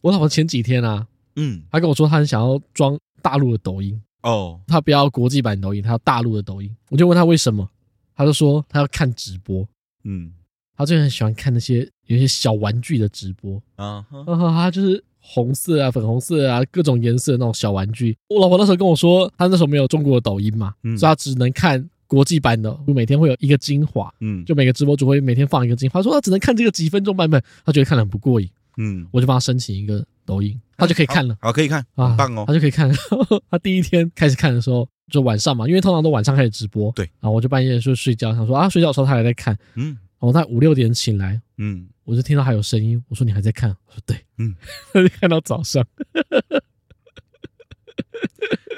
我老婆前几天啊，嗯，她跟我说她很想要装大陆的抖音。哦，她不要国际版抖音，她要大陆的抖音。我就问她为什么，她就说她要看直播，嗯，她最近很喜欢看那些有些小玩具的直播。啊，她就是红色啊、粉红色啊各种颜色的那种小玩具。我老婆那时候跟我说，她那时候没有中国的抖音嘛，所以她只能看。国际版的，就每天会有一个精华，嗯，就每个直播主会每天放一个精华，说他只能看这个几分钟版本，他觉得看得很不过瘾，嗯，我就帮他申请一个抖音，他就可以看了，好，可以看，啊棒哦，他就可以看。他第一天开始看的时候，就晚上嘛，因为通常都晚上开始直播，对，然后我就半夜就睡觉，想说啊，睡觉的时候他还在看，嗯，然后他五六点醒来，嗯，我就听到还有声音，我说你还在看？我说对，嗯，他就看到早上。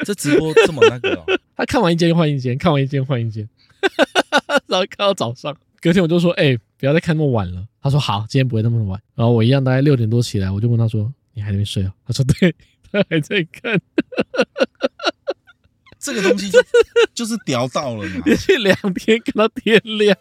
这直播这么那个哦，他看完一间换一间，看完一间换一间，然后看到早上，隔天我就说，哎，不要再看那么晚了。他说好，今天不会那么晚。然后我一样大概六点多起来，我就问他说，你还没睡啊？他说对，他还在看。这个东西就就是屌到了嘛，连续两天看到天亮。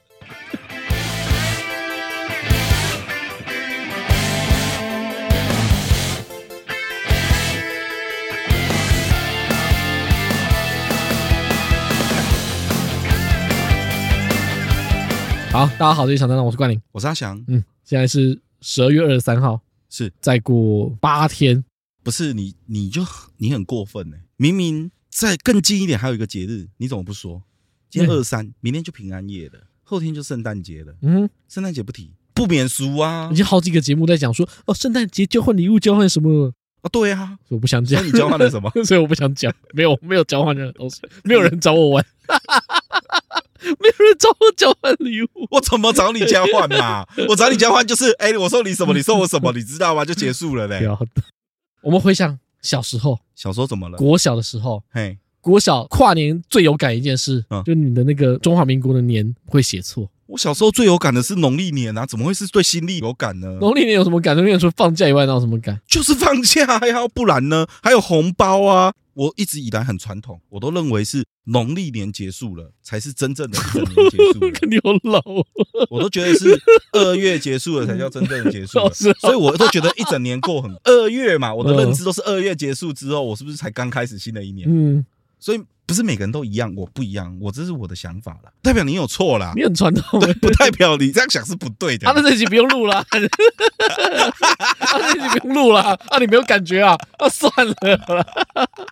好，大家好，这里是小灯笼，我是冠霖，我是阿翔。嗯，现在是十二月二十三号，是再过八天，不是你，你就你很过分呢。明明再更近一点，还有一个节日，你怎么不说？今天二三，嗯，明天就平安夜了，后天就圣诞节了。嗯，圣诞节不提，不免俗啊。已经好几个节目在讲说，哦，圣诞节交换礼物，交换什么？哦，对啊，我不想讲。你交换了什么？所以我不想讲。没有，没有交换任何东西，没有人找我玩。没有人找我交换礼物，我怎么找你交换嘛？我找你交换就是，哎，我送你什么，你送我什么，你知道吗？就结束了嘞。我们回想小时候，小时候怎么了？国小的时候，嘿，国小跨年最有感一件事，就你的那个中华民国的年会写错。我小时候最有感的是农历年啊，怎么会是对新历有感呢？农历年有什么感？农历年除了放假以外，那有什么感？就是放假呀，不然呢？还有红包啊。我一直以来很传统，我都认为是农历年结束了才是真正的一整年结束。你好老，我都觉得是二月结束了才叫真正的结束，所以我都觉得一整年过很二月嘛，我的认知都是二月结束之后，我是不是才刚开始新的一年？嗯，所以。不是每个人都一样，我不一样，我这是我的想法啦，代表你有错啦，你很传统，对，不代表你这样想是不对的。啊，那这集不用录了，啊，这集不用录了，啊，你没有感觉啊？啊，算了啦，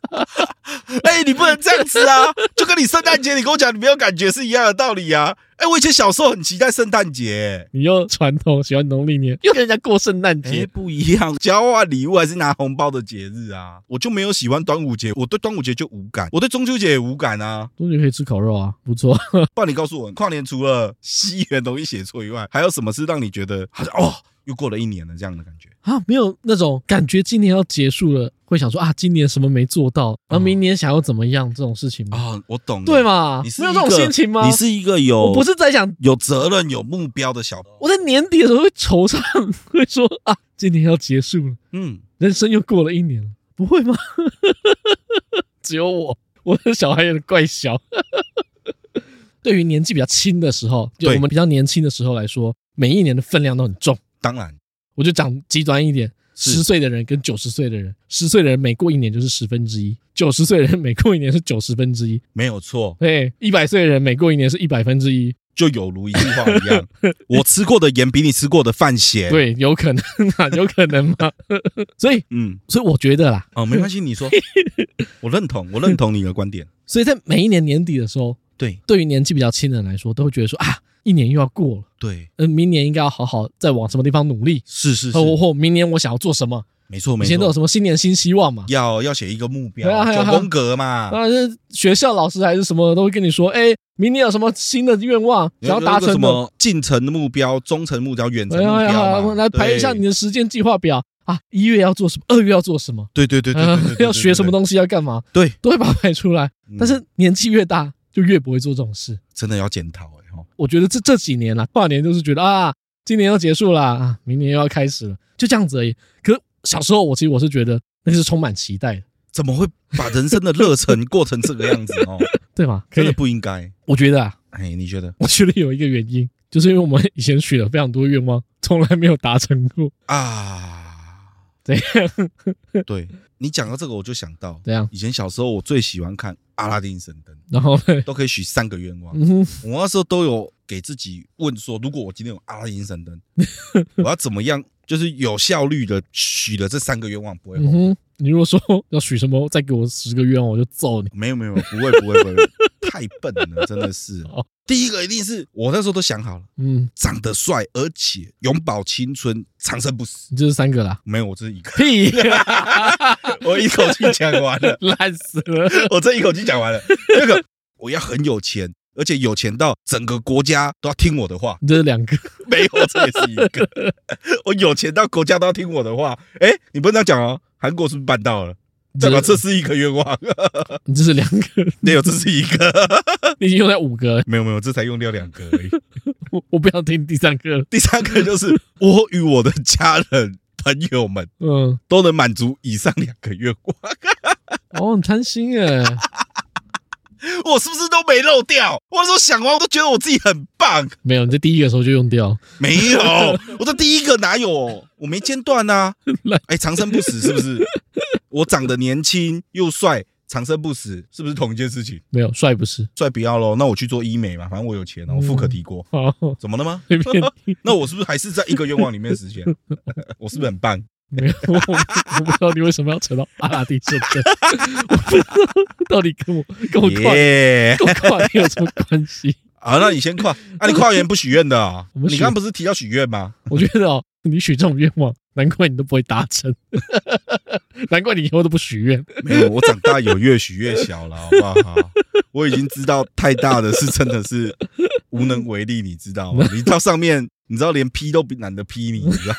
哎，你不能这样子啊，就跟你圣诞节你跟我讲你没有感觉是一样的道理啊。哎，我以前小时候很期待圣诞节，你又传统喜欢农历年，又跟人家过圣诞节，不一样，交换礼物还是拿红包的节日啊？我就没有喜欢端午节，我对端午节就无感，我对中秋节也无感啊。中秋节可以吃烤肉啊，不错。不然你告诉我，跨年除了西元容易写错以外，还有什么是让你觉得好像哦？又过了一年了，这样的感觉啊，没有那种感觉，今年要结束了，会想说啊，今年什么没做到，然后明年想要怎么样这种事情吗？啊，我懂，对吗？你是没有这种心情吗？你是一个有，我不是在想有责任、有目标的小，我在年底的时候会惆怅，会说啊，今年要结束了，嗯，人生又过了一年了，不会吗？只有我，我的小孩有点怪小。对于年纪比较轻的时候，就我们比较年轻的时候来说，每一年的分量都很重。当然，我就讲极端一点，十岁的人跟九十岁的人，十岁的人每过一年就是十分之一，九十岁的人每过一年是九十分之一，没有错。对，一百岁的人每过一年是一百分之一，就有如一句话一样，我吃过的盐比你吃过的饭咸。对，有可能啊，有可能吗。所以，嗯，所以我觉得啦，哦，没关系，你说，我认同，我认同你的观点。所以在每一年年底的时候，对，对于年纪比较轻的人来说，都会觉得说啊。一年又要过了，对，嗯，明年应该要好好再往什么地方努力，是是是，或或明年我想要做什么，没错没错，以前都有什么新年新希望嘛，要要写一个目标，九宫格嘛，啊，学校老师还是什么都会跟你说，哎，明年有什么新的愿望？想要达成什么近程的目标、中程目标、远程目标，来排一下你的时间计划表。啊，一月要做什么，二月要做什么，对对对对，要学什么东西要干嘛，对，都会把它排出来，但是年纪越大就越不会做这种事，真的要检讨。我觉得这这几年啦，跨年就是觉得啊，今年要结束啦啊，明年又要开始了，就这样子而已。可小时候我其实我是觉得那是充满期待的，怎么会把人生的热忱过成这个样子哦？对吗？真的不应该。我觉得啊，哎，你觉得？我觉得有一个原因，就是因为我们以前许了非常多愿望，从来没有达成过啊。怎样？对你讲到这个，我就想到怎样？以前小时候我最喜欢看阿拉丁神灯，然后都可以许三个愿望。我那时候都有给自己问说，如果我今天有阿拉丁神灯，我要怎么样？就是有效率的许了这三个愿望，不会后悔。你如果说要许什么，再给我十个愿望，我就揍你。没有没有，不会不会不会，太笨了，真的是。第一个一定是我那时候都想好了，嗯，长得帅，而且永葆青春，长生不死。你这是三个啦？没有，我这是一个。屁！我一口气讲完了，烂死了。我这一口气讲完了。第二个，我要很有钱，而且有钱到整个国家都要听我的话。这是两个？没有，这也是一个。我有钱到国家都要听我的话。哎，你不能这样讲哦。韩国是不是办到了？对吧？这是一个愿望，你这是两个，没有，这是一个，你已经用掉五个，没有没有，这才用掉两个而已。我我不想听第三个，第三个就是 我与我的家人朋友们，嗯，都能满足以上两个愿望。哦，很贪心耶。我是不是都没漏掉？我那时候想完，我都觉得我自己很棒。没有，你在第一个时候就用掉。没有，我在第一个哪有？我没间断呐。哎，长生不死是不是？我长得年轻又帅，长生不死是不是同一件事情？没有，帅不是，帅不要喽。那我去做医美嘛，反正我有钱，我富可敌国。怎么了吗？那我是不是还是在一个愿望里面实现？我是不是很棒？没有，我我不知道你为什么要扯到阿拉丁神灯，我不知道到底跟我跟我跨跟我跨年有什么关系？啊，那你先跨啊！你跨年不许愿的啊？你刚刚不是提到许愿吗？我觉得哦，你许这种愿望，难怪你都不会达成，难怪你以后都不许愿。没有，我长大有越许越小了，好不好？我已经知道太大的是真的是无能为力，你知道吗？你到上面。你知道连批都懒得批你，你知道？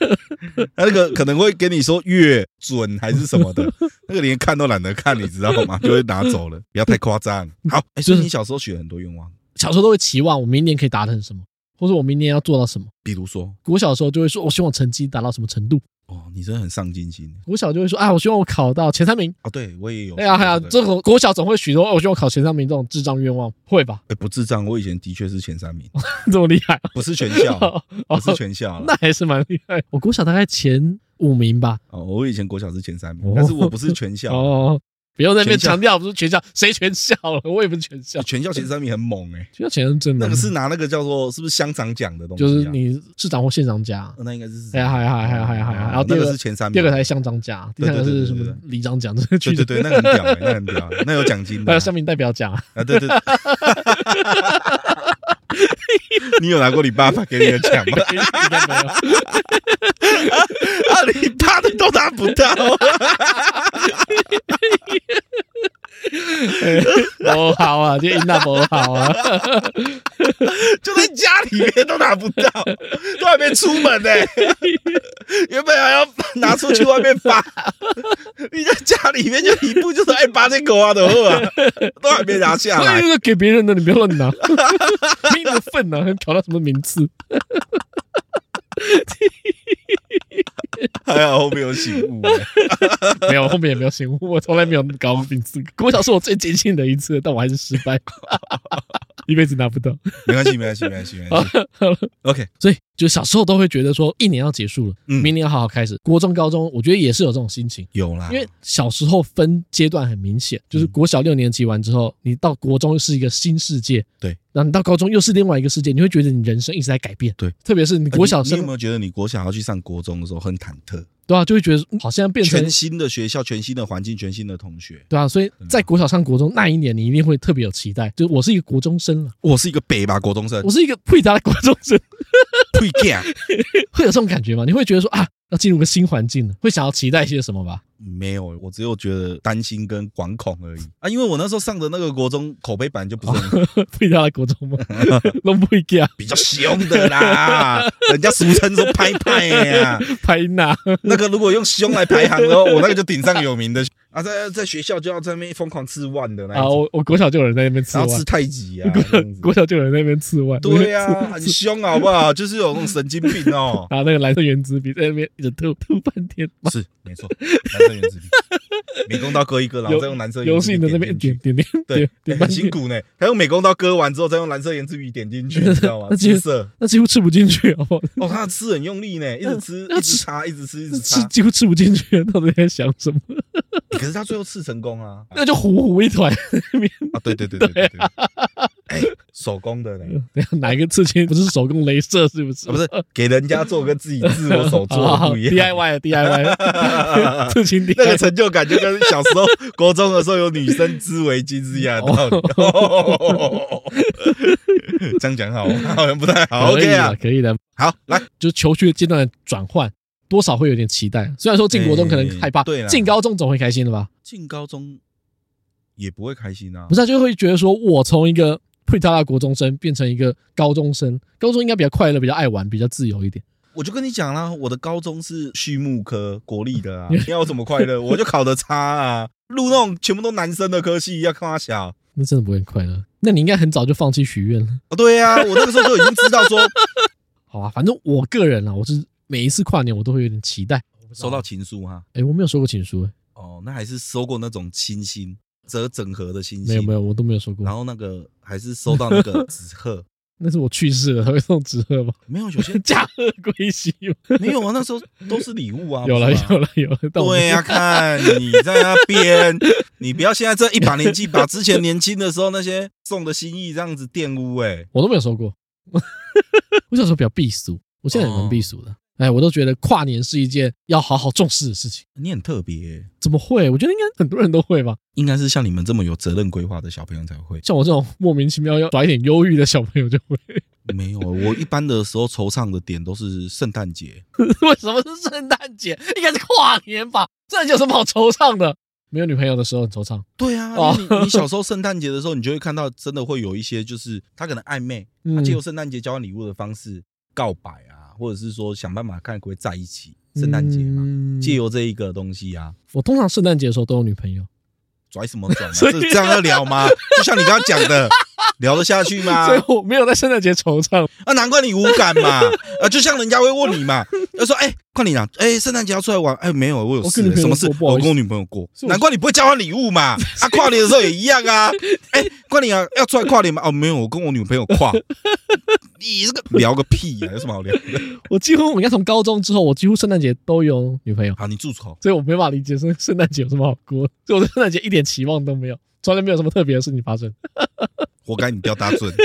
他那个可能会跟你说越准还是什么的，那个连看都懒得看，你知道吗？就会拿走了，不要太夸张。好，哎，所以你小时候许了很多愿望，小时候都会期望我明年可以达成什么，或者我明年要做到什么。比如说，我小时候就会说，我希望成绩达到什么程度。哦，你真的很上进心。国小就会说，啊，我希望我考到前三名。哦，对我也有。哎呀，哎呀，这个国小总会许多，我希望考前三名这种智障愿望，会吧？哎，不智障，我以前的确是前三名，这么厉害？不是全校，不是全校，那还是蛮厉害。我国小大概前五名吧。哦，我以前国小是前三名，但是我不是全校。哦。不要在那边强调，不是全校，谁全校了？我也不是全校。全校前三名很猛哎，全校前三真的。那个是拿那个叫做是不是乡长奖的东西？就是你市长或县长奖。那应该是。哎呀，还还还还还然后第二个是前三名，第二个才是乡长奖，第三个是什么里长奖？对对对，那很屌，那很屌，那有奖金的。还有乡民代表奖啊！对对。你有拿过你爸爸给你的奖吗？应 该没有。啊，你爸的都拿不到。不好啊，这应该不好啊，就在家里面都拿不到，都还没出门呢、欸，原本还要拿出去外面发，你在家里面就一步就是爱拔这狗啊的货啊，都还没拿下来，是给别人的，你不要乱拿，没那么份呐，还考到什么名次？还好后面有醒悟，没有后面也没有醒悟，我从来没有搞过名次。国小是我最坚信的一次，但我还是失败，一辈子拿不到。没关系，没关系，没关系，没关系。OK，所以就小时候都会觉得说，一年要结束了，明年要好好开始。国中、高中，我觉得也是有这种心情，有啦。因为小时候分阶段很明显，就是国小六年级完之后，你到国中是一个新世界，对。然后你到高中又是另外一个世界，你会觉得你人生一直在改变，对。特别是你国小生，你有没有觉得你国小要去上国中的时候很忐忑？对啊，就会觉得好像变成全新的学校、全新的环境、全新的同学。对啊，所以在国小上国中那一年，你一定会特别有期待。就我是一个国中生了，我是一个北吧国中生，我是一个配搭的国中生，会有这种感觉吗？你会觉得说啊，要进入个新环境了，会想要期待一些什么吧？没有，我只有觉得担心跟惶恐而已啊！因为我那时候上的那个国中口碑本来就不是很好，配搭的国中吗？都不会架，比较凶的啦，人家俗称说拍拍呀，拍哪？那个如果用凶来排行的话，我那个就顶上有名的。啊，在在学校就要在那边疯狂吃万的那啊，我我国小就有人在那边吃然后，吃太极啊，国小就有人在那边吃万，对呀，很凶好不好？就是有那种神经病哦。拿那个蓝色原子笔在那边一直吐吐半天，是没错，蓝色原子笔。美工刀割一割，然后再用蓝色油性的那边点点点，对，很辛苦呢。他用美工刀割完之后，再用蓝色盐渍笔点进去，你知道吗？那几乎那几乎吃不进去哦。哦，他吃很用力呢，一直吃，一直擦，一直吃，一直吃，几乎吃不进去。到底在想什么？可是他最后刺成功啊，那就糊糊一团啊！对对对对对。手工的呢，哪一个刺青不是手工镭射？是不是？不是，给人家做跟自己自我手做 不一样。DIY，DIY，刺青，那个成就感就跟小时候国中的时候有女生织围巾是一样的道理。这样讲好，好像不太好。OK 啊，可以的。好，来，就是求学阶段的转换，多少会有点期待。虽然说进国中可能害怕，对，进高中总会开心的吧？进高中。也不会开心啊，不是，就会觉得说，我从一个 pre-tala 国中生变成一个高中生，高中应该比较快乐，比较爱玩，比较自由一点。我就跟你讲啦，我的高中是畜牧科国立的啊，你要怎么快乐？我就考得差啊，录那种全部都男生的科系，要看他小，那真的不会快乐。那你应该很早就放弃许愿了。哦，对呀、啊，我那个时候就已经知道说，好啊，反正我个人啊，我是每一次跨年我都会有点期待收到情书哈。哎、欸，我没有收过情书、欸，哦，那还是收过那种亲信。折整合的星星没有没有，我都没有收过。然后那个还是收到那个 纸鹤，那是我去世了，他会送纸鹤吗？没有，有些 驾鹤归西，没有啊，那时候都是礼物啊。有了有了有了，对呀、啊，看你在那边，你不要现在这一把年纪，把之前年轻的时候那些送的心意这样子玷污哎、欸，我都没有收过。我小时候比较避俗，我现在也蛮避俗的。哦哎，我都觉得跨年是一件要好好重视的事情。你很特别、欸，怎么会？我觉得应该很多人都会吧。应该是像你们这么有责任规划的小朋友才会。像我这种莫名其妙要耍一点忧郁的小朋友就会。没有，我一般的时候惆怅的点都是圣诞节。为什么是圣诞节？应该是跨年吧？圣诞节有什么好惆怅的？没有女朋友的时候很惆怅。对啊，你你小时候圣诞节的时候，你就会看到真的会有一些，就是他可能暧昧，他借由圣诞节交换礼物的方式告白啊。或者是说想办法看可不可以在一起，圣诞节嘛，借由这一个东西啊。我通常圣诞节的时候都有女朋友，拽什么拽 这样要聊吗？就像你刚刚讲的，聊得下去吗？所以我没有在圣诞节惆怅啊，难怪你无感嘛。啊，就像人家会问你嘛，他说哎。快点啊！哎，圣诞节要出来玩？哎，没有，我有事。什么事？我跟我女朋友过。难怪你不会交换礼物嘛！啊，跨年的时候也一样啊！哎，快点啊！要出来跨年吗？哦，没有，我跟我女朋友跨。你这个聊个屁呀！有什么好聊的？我几乎，我应该从高中之后，我几乎圣诞节都有女朋友。好，你住口！所以我没法理解说圣诞节有什么好过。所以我对圣诞节一点期望都没有，从来没有什么特别的事情发生。活该你掉大尊。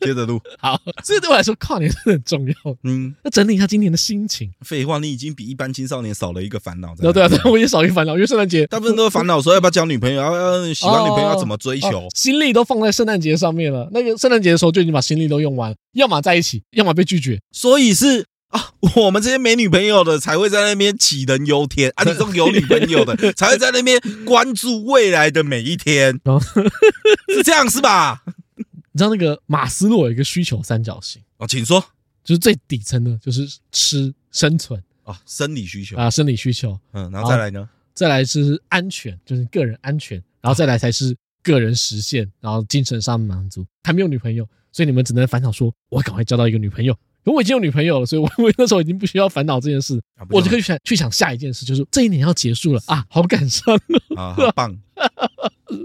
接着录，好，所以对我来说，跨年是很重要。嗯，那整理一下今年的心情。废话，你已经比一般青少年少了一个烦恼。对啊，对，我已经少一个烦恼，因为圣诞节大部分都是烦恼说要不要交女朋友，要要喜欢女朋友要怎么追求，心力都放在圣诞节上面了。那个圣诞节的时候就已经把心力都用完，要么在一起，要么被拒绝。所以是啊，我们这些没女朋友的才会在那边杞人忧天啊，你这种有女朋友的 才会在那边关注未来的每一天，是这样是吧？你知道那个马斯洛有一个需求三角形。哦，请说，就是最底层的，就是吃生存。啊，生理需求。啊，生理需求，嗯，然后再来呢，再来是安全，就是个人安全，然后再来才是个人实现，然后精神上满足。还没有女朋友，所以你们只能烦恼说，我赶快交到一个女朋友。可我已经有女朋友了，所以我 我那时候已经不需要烦恼这件事，我就可以想去想下一件事，就是这一年要结束了啊，好感伤啊，好棒。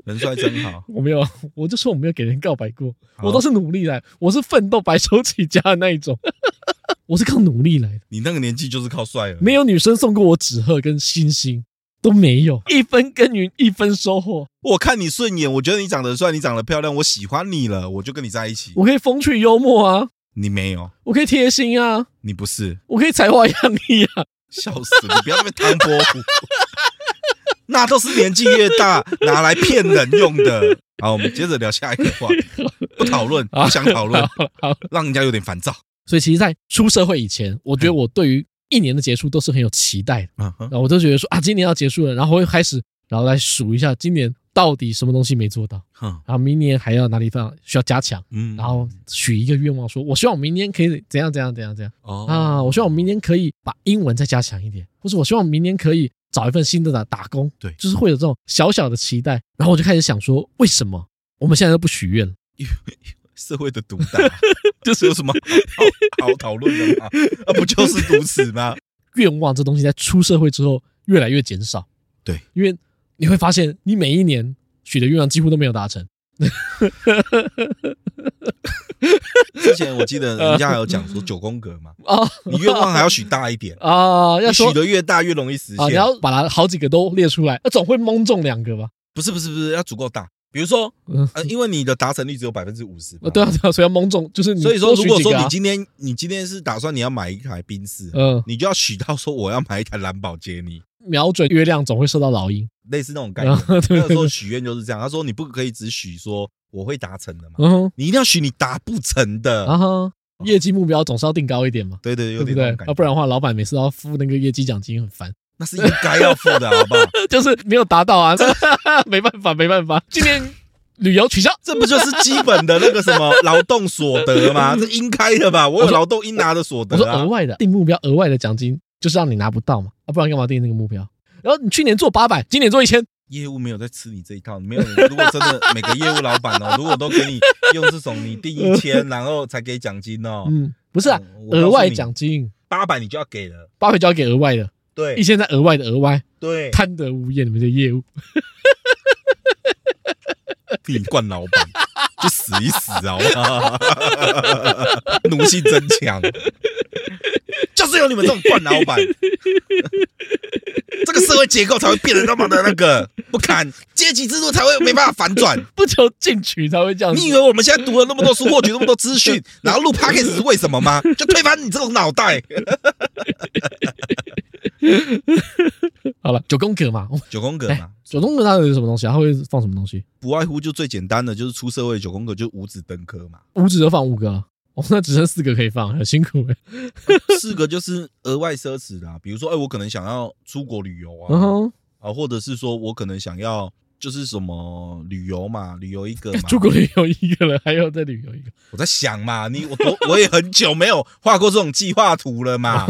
人帅真好，我没有，我就说我没有给人告白过，我都是努力来，我是奋斗白手起家的那一种，我是靠努力来的。你那个年纪就是靠帅了，没有女生送过我纸鹤跟星星，都没有，一分耕耘一分收获。我看你顺眼，我觉得你长得帅，你长得漂亮，我喜欢你了，我就跟你在一起。我可以风趣幽默啊，你没有，我可以贴心啊，你不是，我可以才华洋溢啊，笑死你，不要那么唐伯虎。那都是年纪越大拿来骗人用的。好，我们接着聊下一个话题，不讨论，不想讨论，好，让人家有点烦躁。所以，其实，在出社会以前，我觉得我对于一年的结束都是很有期待的。嗯，然后我都觉得说啊，今年要结束了，然后会开始，然后来数一下今年到底什么东西没做到，嗯，然后明年还要哪里放？需要加强，嗯，然后许一个愿望，说我希望我明年可以怎样怎样怎样怎样。哦。啊，我希望我明年可以把英文再加强一点，或者我希望我明年可以。找一份新的打打工，对，就是会有这种小小的期待，然后我就开始想说，为什么？我们现在都不许愿了？因为社会的毒打，就是有什么好好讨论的吗？啊，不就是如此吗？愿望这东西在出社会之后越来越减少，对，因为你会发现，你每一年许的愿望几乎都没有达成。之前我记得人家还有讲说 九宫格嘛，啊，你愿望还要许大一点啊，要许的越大越容易实现。你要把它好几个都列出来，那总会蒙中两个吧？不是不是不是，要足够大。比如说，呃，因为你的达成率只有百分之五十，对啊，对啊，所以要蒙中，就是所以说，如果说你今天你今天是打算你要买一台宾士，嗯，你就要许到说我要买一台蓝宝坚尼，瞄准月亮总会射到老鹰，类似那种概念。那个时候许愿就是这样，他说你不可以只许说我会达成的嘛，你一定要许你达不成的，然后业绩目标总是要定高一点嘛，对对，对不对？啊，不然的话，老板每次都要付那个业绩奖金，很烦。那是应该要付的，好不好？就是没有达到啊，没办法，没办法，今天。旅游取消，这不就是基本的那个什么劳动所得吗？这应该的吧？我有劳动应拿的所得啊。我说额外的定目标，额外的奖金就是让你拿不到嘛？啊，不然干嘛定那个目标？然后你去年做八百，今年做一千，业务没有在吃你这一套。没有，如果真的 每个业务老板哦，如果都给你用这种你定一千，然后才给奖金哦。嗯，不是啊，额外奖金八百你就要给了，八百就要给额外的，对，一千在额外的额外，对，贪得无厌你们这业务。替你惯老板，就死一死好不好？奴性真强，就是有你们这种惯老板，这个社会结构才会变得那么的那个 不堪，阶级制度才会没办法反转，不求进取才会这样。你以为我们现在读了那么多书，获取那么多资讯，然后录 Podcast 是为什么吗？就推翻你这种脑袋。好了，九宫格嘛，九宫格嘛，九宫格它有什么东西？它会放什么东西？不外乎就最简单的，就是出社会九宫格就五子登科嘛，五子就放五个，哦，那只剩四个可以放，很辛苦哎。四个就是额外奢侈的，比如说，哎，我可能想要出国旅游啊，啊，或者是说我可能想要。就是什么旅游嘛，旅游一个嘛，出国旅游一个了，还要再旅游一个。我在想嘛，你我我我也很久没有画过这种计划图了嘛。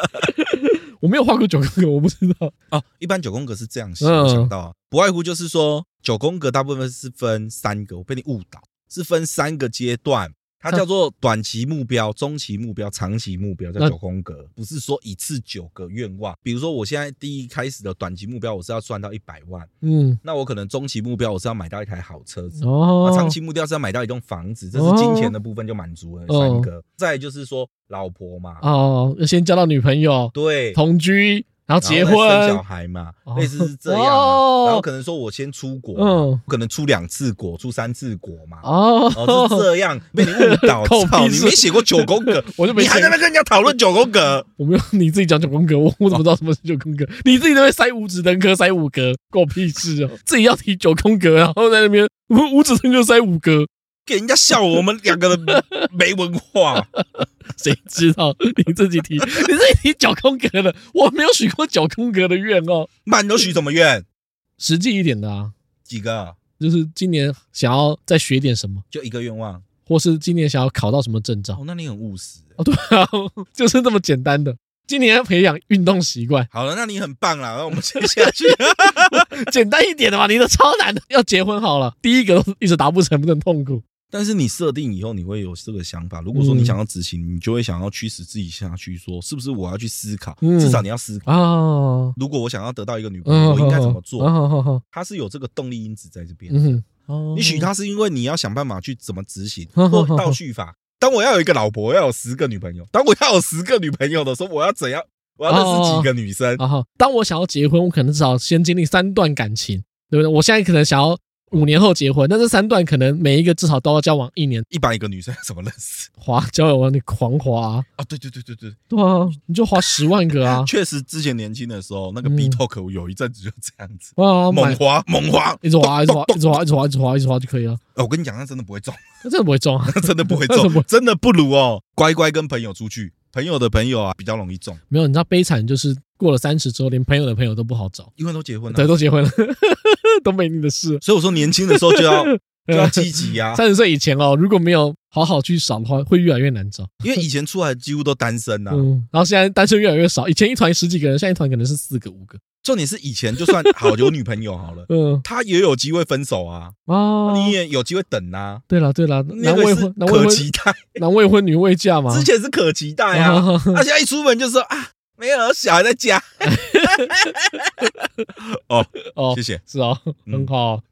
我没有画过九宫格，我不知道哦。一般九宫格是这样想，想到不外乎就是说九宫格大部分是分三个，我被你误导，是分三个阶段。它叫做短期目标、中期目标、长期目标，叫九宫格，不是说一次九个愿望。比如说，我现在第一开始的短期目标，我是要赚到一百万，嗯，那我可能中期目标我是要买到一台好车子，哦，那长期目标是要买到一栋房子，这是金钱的部分就满足了三个。再就是说，老婆嘛，哦，要先交到女朋友，对，同居。然后结婚生小孩嘛，类似是这样。然后可能说我先出国，嗯，可能出两次国，出三次国嘛。哦，是这样被你误导。操，你没写过九宫格，我就没。你还在那跟人家讨论九宫格？我没有，你自己讲九宫格，我我怎么知道什么是九宫格？你自己都会塞五指登科，塞五格，关我屁事哦！自己要提九宫格，然后在那边五指登科塞五格。给人家笑我们两个人没文化，谁知道你自己提，你自己提九宫格的，我没有许过九宫格的愿哦。那你都许什么愿？实际一点的啊，几个？就是今年想要再学点什么，就一个愿望，或是今年想要考到什么证照？哦，那你很务实哦。对啊，就是这么简单的。今年要培养运动习惯。好了，那你很棒了，那我们接下去。简单一点的嘛，你的超难的。要结婚好了，第一个都一直达不成，不能痛苦。但是你设定以后，你会有这个想法。如果说你想要执行，你就会想要驱使自己下去，说是不是我要去思考？至少你要思考。如果我想要得到一个女朋友，我应该怎么做？他是有这个动力因子在这边。你许他是因为你要想办法去怎么执行，或倒叙法。当我要有一个老婆，我要有十个女朋友。当我要有十个女朋友的时候，我要怎样？我要认识几个女生？当我想要结婚，我可能至少先经历三段感情，对不对？我现在可能想要。五年后结婚，那这三段可能每一个至少都要交往一年。一般一个女生怎么认识？滑交友网你狂滑啊！对对对对对，对啊，你就滑十万个啊！确实，之前年轻的时候，那个 B Talk 有一阵子就这样子啊，猛滑猛滑，一直滑一直滑一直滑一直滑一直滑一直滑就可以了。我跟你讲，那真的不会中，那真的不会中，那真的不会中，真的不如哦，乖乖跟朋友出去，朋友的朋友啊比较容易中。没有，你知道悲惨就是过了三十之后，连朋友的朋友都不好找，因为都结婚了，对，都结婚了。都没你的事，所以我说年轻的时候就要 就要积极呀。三十岁以前哦，如果没有好好去找的话，会越来越难找。因为以前出来几乎都单身呐，然后现在单身越来越少。以前一团十几个人，现在一团可能是四个五个。重点是以前就算好有女朋友好了，嗯，他也有机会分手啊，啊，你也有机会等啊。对了对了，男未婚可期待，男未婚女未嫁嘛。之前是可期待啊，他现在一出门就说啊。没有小孩在家。哦哦，谢谢，是哦，很好。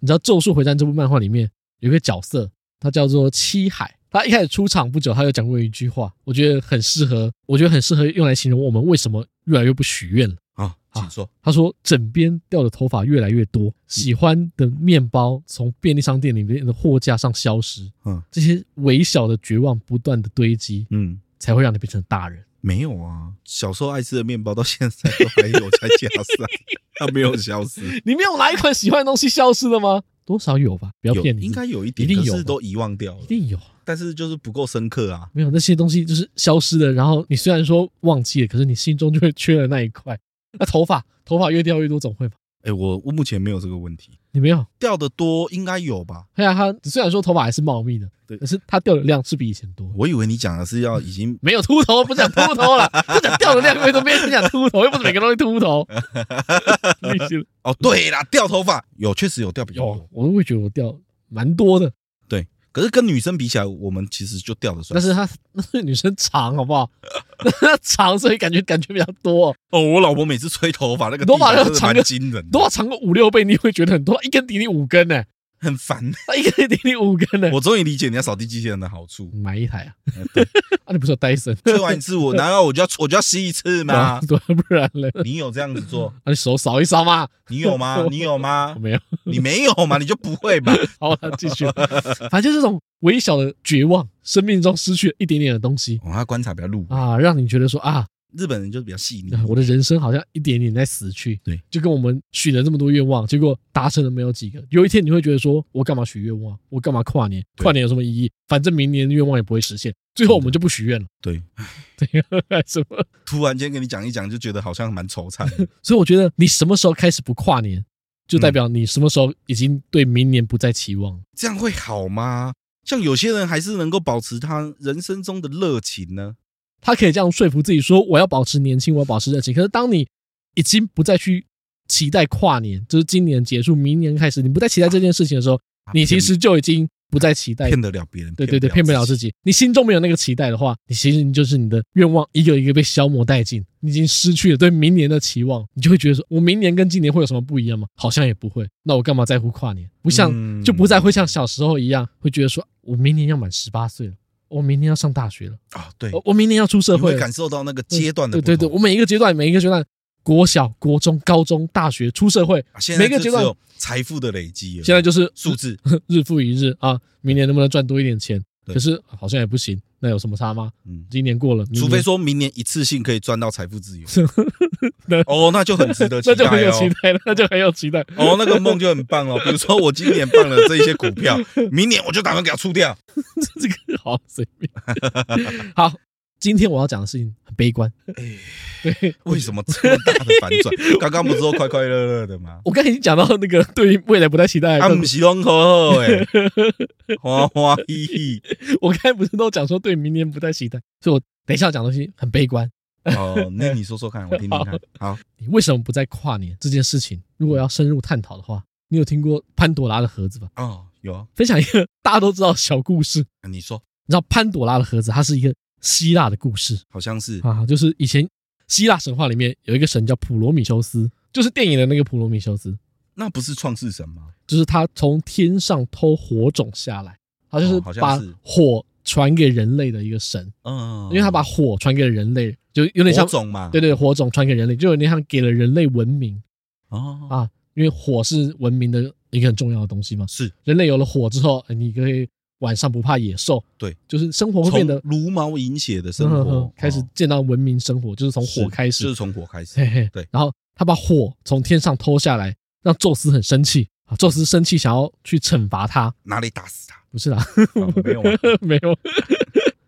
你知道《咒术回战》这部漫画里面有一个角色，他叫做七海。他一开始出场不久，他就讲过一句话，我觉得很适合，我觉得很适合用来形容我们为什么越来越不许愿了啊。请说。他说：“枕边掉的头发越来越多，喜欢的面包从便利商店里面的货架上消失。嗯，这些微小的绝望不断的堆积，嗯，才会让你变成大人。没有啊，小时候爱吃的面包到现在都还有在加上，它没有消失。你没有哪一款喜欢的东西消失了吗？多少有吧，不要骗你，应该有一点，一定有，都遗忘掉了，一定有。”但是就是不够深刻啊，没有那些东西就是消失了，然后你虽然说忘记了，可是你心中就会缺了那一块。那头发，头发越掉越多，总会吧？哎，我我目前没有这个问题，你没有掉的多，应该有吧？对啊，他虽然说头发还是茂密的，对，可是他掉的量是比以前多。我以为你讲的是要已经没有秃头，不讲秃头了，不讲掉的量，因为都没人讲秃头，又不是每个东西秃头。哦，对啦，掉头发有，确实有掉比较多，我都会觉得我掉蛮多的。可是跟女生比起来，我们其实就掉的算。但是她 那是女生长，好不好？她长，所以感觉感觉比较多。哦，我老婆每次吹头发，那个头发要长个惊人，头发长个五六倍，你会觉得很多，一根抵你五根呢。很烦，他一个人顶你五根呢。我终于理解你要扫地机器人的好处。买一台啊？啊，你不是有戴森？吹完一次我，难道我就要我就要吸一次吗？对，不然嘞？你有这样子做？那你手扫一扫吗？你有吗？你有吗？没有，你没有吗？你就不会吧？好，继续。反正就是这种微小的绝望，生命中失去了一点点的东西。哦，他观察比较入啊，让你觉得说啊。日本人就是比较细腻，我的人生好像一点点在死去，对，就跟我们许了这么多愿望，结果达成了没有几个。有一天你会觉得说，我干嘛许愿望？我干嘛跨年？跨年有什么意义？反正明年的愿望也不会实现，最后我们就不许愿了。对，对，什么？突然间跟你讲一讲，就觉得好像蛮惆怅。所以我觉得你什么时候开始不跨年，就代表你什么时候已经对。明年不再期望。这样会好吗？像有些人还是能够保持他人生中的热情呢？他可以这样说服自己说：“我要保持年轻，我要保持热情。”可是当你已经不再去期待跨年，就是今年结束，明年开始，你不再期待这件事情的时候，你其实就已经不再期待，骗得了别人，对对对，骗不了自己。你心中没有那个期待的话，你其实你就是你的愿望一个一个被消磨殆尽，你已经失去了对明年的期望，你就会觉得说：“我明年跟今年会有什么不一样吗？好像也不会。那我干嘛在乎跨年？不像就不再会像小时候一样，会觉得说我明年要满十八岁了。”我明年要上大学了啊！对，我明年要出社会，会感受到那个阶段的。对对对，我每一个阶段，每一个阶段，国小、国中、高中、大学、出社会，每个阶段财富的累积，现在就是数字，日复一日啊！明年能不能赚多一点钱？可是好像也不行，那有什么差吗？嗯，今年过了，除非说明年一次性可以赚到财富自由，哦，那就很值得期待，那就很有期待，那就很有期待。哦，那个梦就很棒哦。比如说我今年办了这一些股票，明年我就打算给它出掉。这个好随便。好，今天我要讲的事情很悲观。对，为什么这么大的反转？刚刚不是说快快乐乐的吗？我刚才已经讲到那个对于未来不太期待。他们 喜欢喝哎，花花嘻嘻。我刚才不是都讲说对明年不太期待，所以我等一下讲东西很悲观。哦，那你说说看，我听听看。好，你为什么不在跨年这件事情？如果要深入探讨的话，你有听过潘朵拉的盒子吧？哦，有啊。分享一个大家都知道小故事。你说，你知道潘朵拉的盒子，它是一个希腊的故事，好像是啊，就是以前希腊神话里面有一个神叫普罗米修斯，就是电影的那个普罗米修斯。那不是创世神吗？就是他从天上偷火种下来，他就是把火传给人类的一个神。嗯，因为他把火传给了人类，就有点像火种嘛。对对，火种传给人类，就有点像给了人类文明。哦啊，因为火是文明的一个很重要的东西嘛。是，人类有了火之后，你可以晚上不怕野兽。对，就是生活会变得茹毛饮血的生活，开始见到文明生活，就是从火开始，就是从火开始。嘿嘿，对。然后他把火从天上偷下来。让宙斯很生气啊！宙斯生气，想要去惩罚他，哪里打死他？不是啦，没有，没有。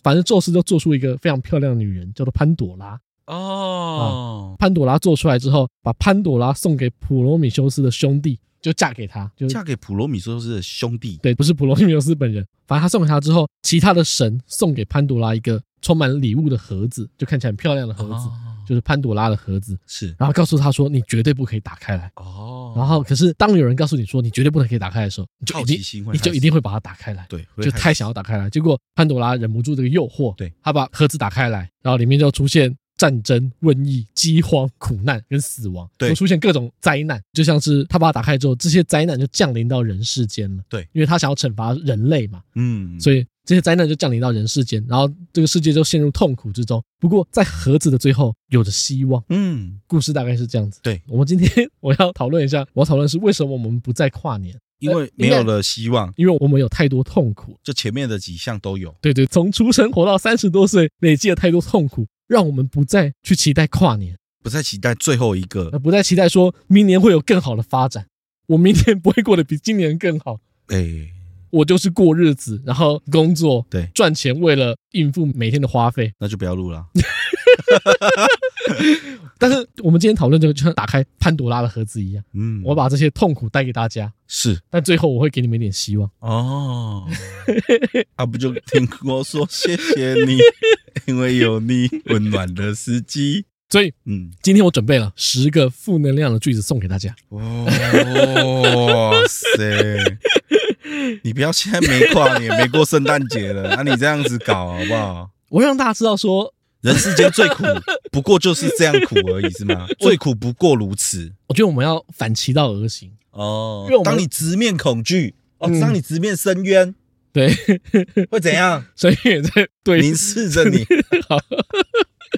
反正宙斯就做出一个非常漂亮的女人，叫做潘朵拉。哦，潘朵拉做出来之后，把潘朵拉送给普罗米修斯的兄弟，就嫁给他，就嫁给普罗米修斯的兄弟。对，不是普罗米修斯本人。反正他送给他之后，其他的神送给潘朵拉一个充满礼物的盒子，就看起来很漂亮的盒子。就是潘朵拉的盒子，是，然后告诉他说你绝对不可以打开来哦。然后可是当有人告诉你说你绝对不能可以打开的时候，你就一定你就一定会把它打开来，对，就太想要打开来。结果潘朵拉忍不住这个诱惑，对，他把盒子打开来，然后里面就出现。战争、瘟疫、饥荒、苦难跟死亡，对，会出现各种灾难，就像是他把它打开之后，这些灾难就降临到人世间了。对，因为他想要惩罚人类嘛，嗯，所以这些灾难就降临到人世间，然后这个世界就陷入痛苦之中。不过在盒子的最后有着希望，嗯，故事大概是这样子。对，我们今天我要讨论一下，我要讨论是为什么我们不再跨年？因为没有了希望，因为我们有太多痛苦，就前面的几项都有。对对，从出生活到三十多岁，累积了太多痛苦。让我们不再去期待跨年，不再期待最后一个，不再期待说明年会有更好的发展。我明年不会过得比今年更好。哎，我就是过日子，然后工作，对，赚钱，为了应付每天的花费。那就不要录了。但是我们今天讨论这个，就像打开潘多拉的盒子一样。嗯，我把这些痛苦带给大家，是，但最后我会给你们一点希望。哦，啊，不就听我说谢谢你。因为有你温暖的司机，所以嗯，今天我准备了十个负能量的句子送给大家。哇塞！你不要现在没跨年，没过圣诞节了，那你这样子搞好不好？我让大家知道说，人世间最苦 不过就是这样苦而已，是吗？最苦不过如此。我觉得我们要反其道而行哦。当你直面恐惧，哦，当你直面深渊。对，会怎样？所以也在对凝视着你。好，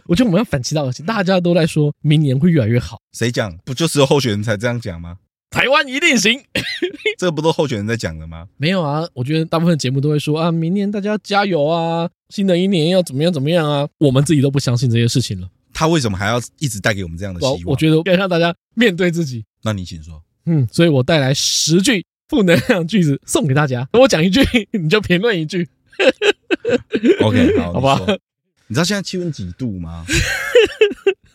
我觉得我们要反其道而行。大家都在说明年会越来越好，谁讲？不就是候选人才这样讲吗？台湾一定行，这不都候选人在讲的吗？没有啊，我觉得大部分节目都会说啊，明年大家加油啊，新的一年要怎么样怎么样啊。我们自己都不相信这些事情了，他为什么还要一直带给我们这样的希望？我觉得该让大家面对自己。那你请说。嗯，所以我带来十句。负能量句子送给大家，我讲一句，你就评论一句。OK，好，好吧。你知道现在气温几度吗？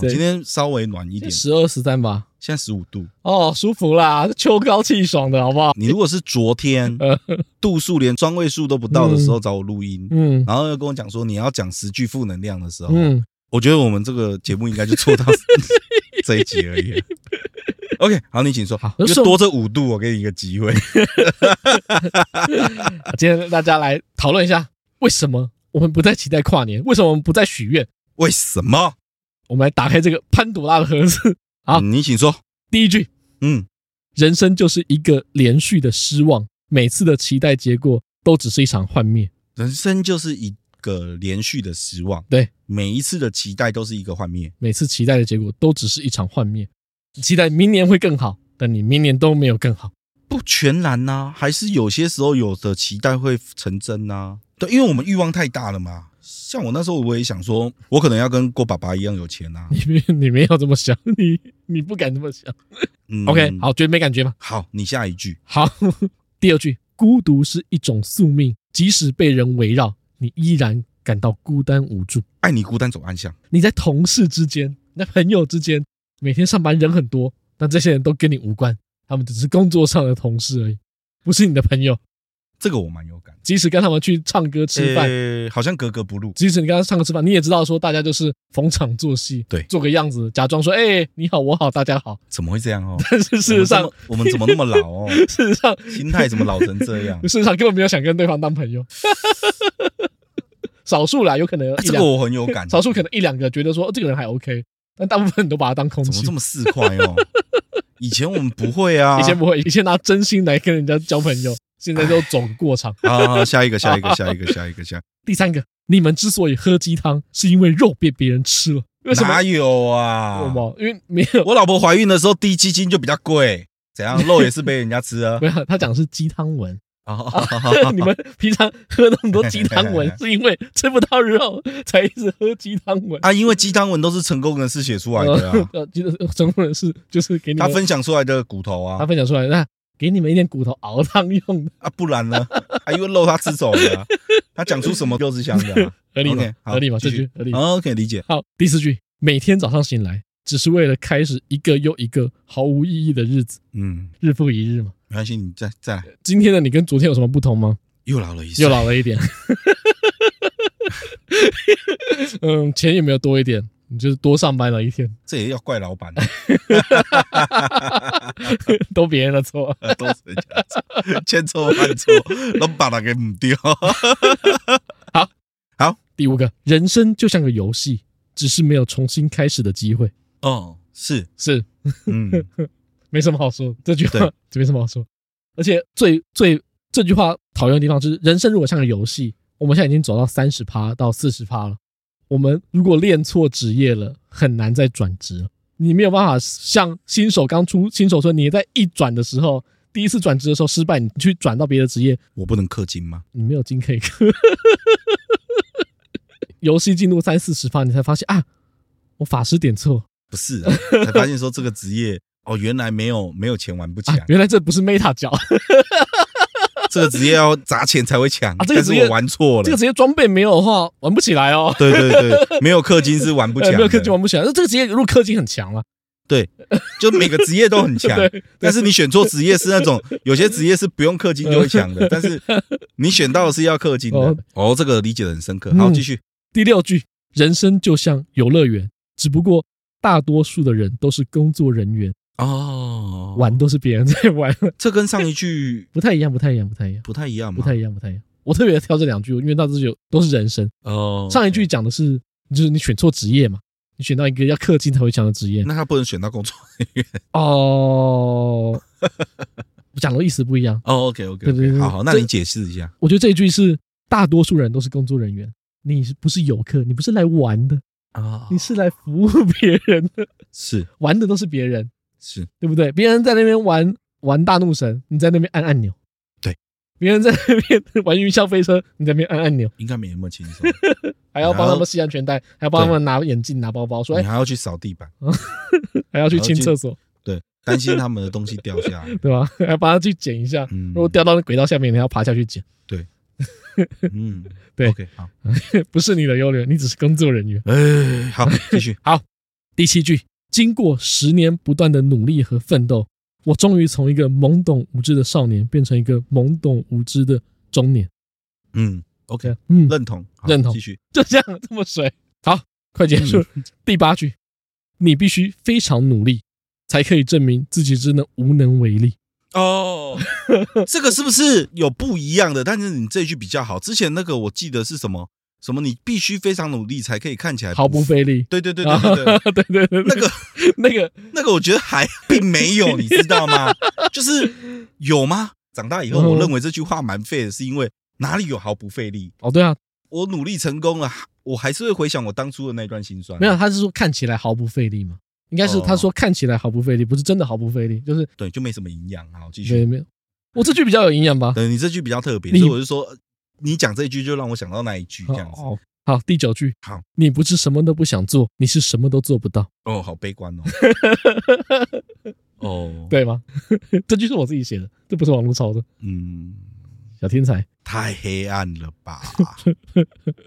今天稍微暖一点，十二十三吧。现在十五度，哦，舒服啦，秋高气爽的好不好？你如果是昨天 度数连双位数都不到的时候找我录音，嗯，然后又跟我讲说你要讲十句负能量的时候，嗯，我觉得我们这个节目应该就做到 这一集而已。OK，好，你请说。好，就多这五度，我给你一个机会。今天大家来讨论一下，为什么我们不再期待跨年？为什么我们不再许愿？为什么？我们来打开这个潘朵拉的盒子。好，你请说。第一句，嗯，人生就是一个连续的失望，每次的期待结果都只是一场幻灭。人生就是一个连续的失望，对，每一次的期待都是一个幻灭，每次期待的结果都只是一场幻灭。期待明年会更好，但你明年都没有更好，不全然呐、啊，还是有些时候有的期待会成真呐、啊。对，因为我们欲望太大了嘛。像我那时候，我也想说，我可能要跟郭爸爸一样有钱呐、啊。你没你没有这么想，你你不敢这么想。嗯，OK，好，觉得没感觉吗？好，你下一句。好，第二句，孤独是一种宿命，即使被人围绕，你依然感到孤单无助。爱你孤单走暗巷。你在同事之间，那朋友之间。每天上班人很多，但这些人都跟你无关，他们只是工作上的同事而已，不是你的朋友。这个我蛮有感，即使跟他们去唱歌吃饭，欸，好像格格不入。即使你跟他唱歌吃饭，你也知道说大家就是逢场作戏，对，做个样子，假装说，哎，欸，你好，我好，大家好。怎么会这样哦？但 是事实上，我们，怎么那么老哦？事实上，心态怎么老成这样？事实上，根本没有想跟对方当朋友。少数啦，有可能有，啊，这个我很有感。少数可能一两个觉得说，哦，这个人还 OK。但大部分你都把他当空气，怎么这么市侩哦？以前我们不会啊，以前不会，以前拿真心来跟人家交朋友，现在都走过场。啊，下一个，下一个，下一个，下一个，下。第三个，你们之所以喝鸡汤，是因为肉被别人吃了。为什么？哪有啊？为什么？因为没有。我老婆怀孕的时候，滴鸡精就比较贵，怎样？肉也是被人家吃啊？没有，他讲的是鸡汤文。啊！你们平常喝那么多鸡汤文，是因为吃不到肉才一直喝鸡汤文啊？因为鸡汤文都是成功人士写出来的啊！呃，成功人士就是给你他分享出来的骨头啊，他分享出来那给你们一点骨头熬汤用的啊？不然呢？还因为肉他吃走了，他讲出什么肉是香的？合理吗？合理吗？这句合理？OK，理解。好，第四句，每天早上醒来，只是为了开始一个又一个毫无意义的日子。嗯，日复一日嘛。没关系，你再再来。今天的你跟昨天有什么不同吗？又老了一岁，又老了一点。嗯，钱有没有多一点？你就是多上班了一天。这也要怪老板，都别人的错，都是人家的错，千错万错，都把他给抹掉。好好，第五个，人生就像个游戏，只是没有重新开始的机会。哦，是是，嗯，没什么好说，这句话没什么好说。而且最最这句话讨厌的地方就是，人生如果像个游戏，我们现在已经走到三十趴到四十趴了。我们如果练错职业了，很难再转职了。你没有办法像新手刚出新手村，你在一转的时候，第一次转职的时候失败，你去转到别的职业，我不能氪金吗？你没有金可以氪。游戏进入三四十发，你才发现啊，我法师点错，不是啊，才发现说这个职业哦，原来没有没有钱玩不起来，原来这不是 Meta 角。这个职业要砸钱才会抢啊！这个职业我玩错了，这个职业装备没有的话玩不起来哦。对对对，没有氪金是玩不 起来，没有氪金玩不起来。那这个职业如果氪金很强啊，对，就每个职业都很强。但是你选错职业是那种有些职业是不用氪金就会强的，但是你选到的是要氪金的。哦，这个理解的很深刻。好，继续第六句：人生就像游乐园，只不过大多数的人都是工作人员。哦，玩都是别人在玩，这跟上一句 不太一样，不太一样，不太一样，不太一样，不太一样，不太一样。我特别挑这两句，因为到这就都是人生。哦，上一句讲的是，就是你选错职业嘛，你选到一个要氪金才会强的职业，那他不能选到工作人员。哦，我讲的意思不一样。哦，OK，OK，对对对，好好，那你解释一下。我觉得这一句是大多数人都是工作人员，你是不是游客？你不是来玩的啊，你是来服务别人的，是玩的都是别人。是对不对？别人在那边玩玩大怒神，你在那边按按钮。对，别人在那边玩云霄飞车，你在那边按按钮。应该没那么轻松，还要帮他们系安全带，还要帮他们拿眼镜、拿包包，说你还要去扫地板，还要去清厕所。对，担心他们的东西掉下来，对吧？还要帮他去捡一下。如果掉到那轨道下面，你还要爬下去捡。对，嗯，对，OK，好，不是你的优点，你只是工作人员。哎，好，继续。好，第七句。经过十年不断的努力和奋斗，我终于从一个懵懂无知的少年变成一个懵懂无知的中年。嗯，OK，嗯，认同，认同，继续，就这样这么水。好，快结束。嗯、第八句，你必须非常努力，才可以证明自己真的无能为力。哦，这个是不是有不一样的？但是你这句比较好。之前那个我记得是什么？什么？你必须非常努力才可以看起来毫不费力。对对对对对对 对对，那个 那个那个，我觉得还并没有，你知道吗？就是有吗？长大以后，我认为这句话蛮废的，是因为哪里有毫不费力？哦，对啊，我努力成功了，我还是会回想我当初的那段心酸。没有，他是说看起来毫不费力嘛？应该是他说看起来毫不费力，不是真的毫不费力，就是对，就没什么营养。好，继续。没有，我这句比较有营养吧？对，你这句比较特别，所以我就说。你讲这一句就让我想到那一句这样子。好，好，第九句。好，你不是什么都不想做，你是什么都做不到。哦，好悲观哦。哦，对吗？这句是我自己写的，这不是网络抄的。嗯，小天才，太黑暗了吧？